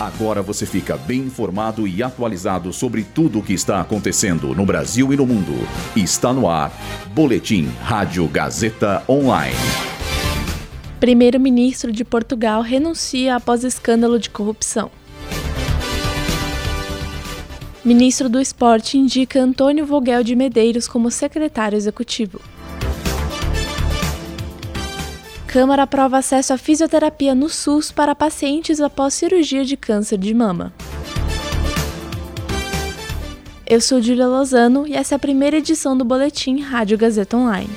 Agora você fica bem informado e atualizado sobre tudo o que está acontecendo no Brasil e no mundo. Está no ar. Boletim Rádio Gazeta Online. Primeiro-ministro de Portugal renuncia após escândalo de corrupção. Ministro do Esporte indica Antônio Vogel de Medeiros como secretário executivo. Câmara aprova acesso à fisioterapia no SUS para pacientes após cirurgia de câncer de mama. Eu sou Julia Lozano e essa é a primeira edição do Boletim Rádio Gazeta Online.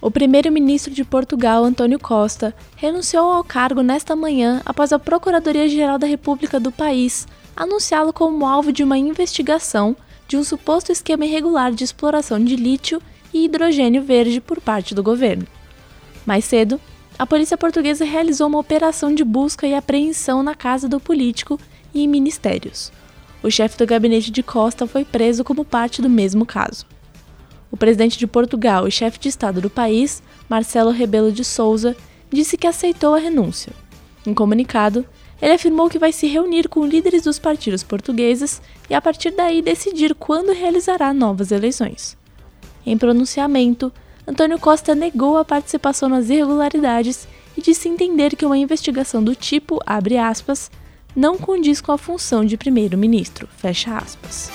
O primeiro-ministro de Portugal, Antônio Costa, renunciou ao cargo nesta manhã após a Procuradoria-Geral da República do país anunciá-lo como alvo de uma investigação de um suposto esquema irregular de exploração de lítio e hidrogênio verde por parte do governo. Mais cedo, a polícia portuguesa realizou uma operação de busca e apreensão na casa do político e em ministérios. O chefe do gabinete de Costa foi preso como parte do mesmo caso. O presidente de Portugal e chefe de Estado do país, Marcelo Rebelo de Souza, disse que aceitou a renúncia. Em comunicado, ele afirmou que vai se reunir com líderes dos partidos portugueses e, a partir daí, decidir quando realizará novas eleições. Em pronunciamento, Antônio Costa negou a participação nas irregularidades e disse entender que uma investigação do tipo, abre aspas, não condiz com a função de primeiro-ministro, fecha aspas.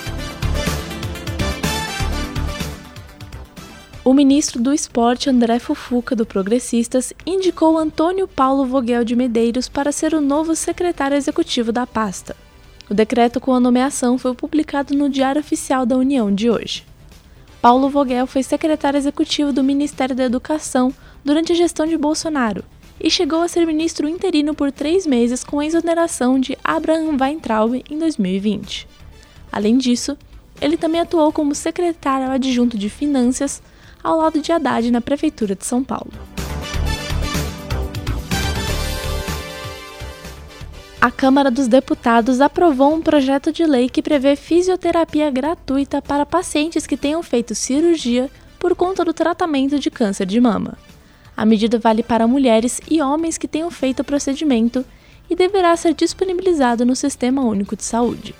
O ministro do Esporte, André Fufuca, do Progressistas, indicou Antônio Paulo Vogel de Medeiros para ser o novo secretário executivo da pasta. O decreto com a nomeação foi publicado no Diário Oficial da União de hoje. Paulo Vogel foi secretário executivo do Ministério da Educação durante a gestão de Bolsonaro e chegou a ser ministro interino por três meses com a exoneração de Abraham Weintraub em 2020. Além disso, ele também atuou como secretário adjunto de Finanças ao lado de Haddad na Prefeitura de São Paulo. A Câmara dos Deputados aprovou um projeto de lei que prevê fisioterapia gratuita para pacientes que tenham feito cirurgia por conta do tratamento de câncer de mama. A medida vale para mulheres e homens que tenham feito o procedimento e deverá ser disponibilizado no Sistema Único de Saúde.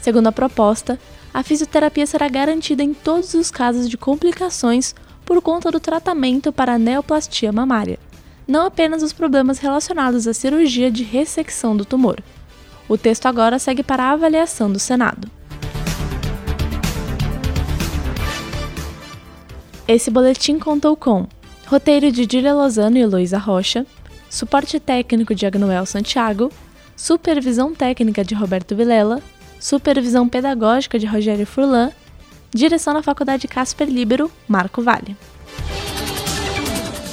Segundo a proposta, a fisioterapia será garantida em todos os casos de complicações por conta do tratamento para a neoplastia mamária não apenas os problemas relacionados à cirurgia de ressecção do tumor. O texto agora segue para a avaliação do Senado. Esse boletim contou com roteiro de Dília Lozano e Luísa Rocha, suporte técnico de Agnoel Santiago, supervisão técnica de Roberto Vilela, supervisão pedagógica de Rogério Furlan, direção na Faculdade Casper Libero, Marco Vale.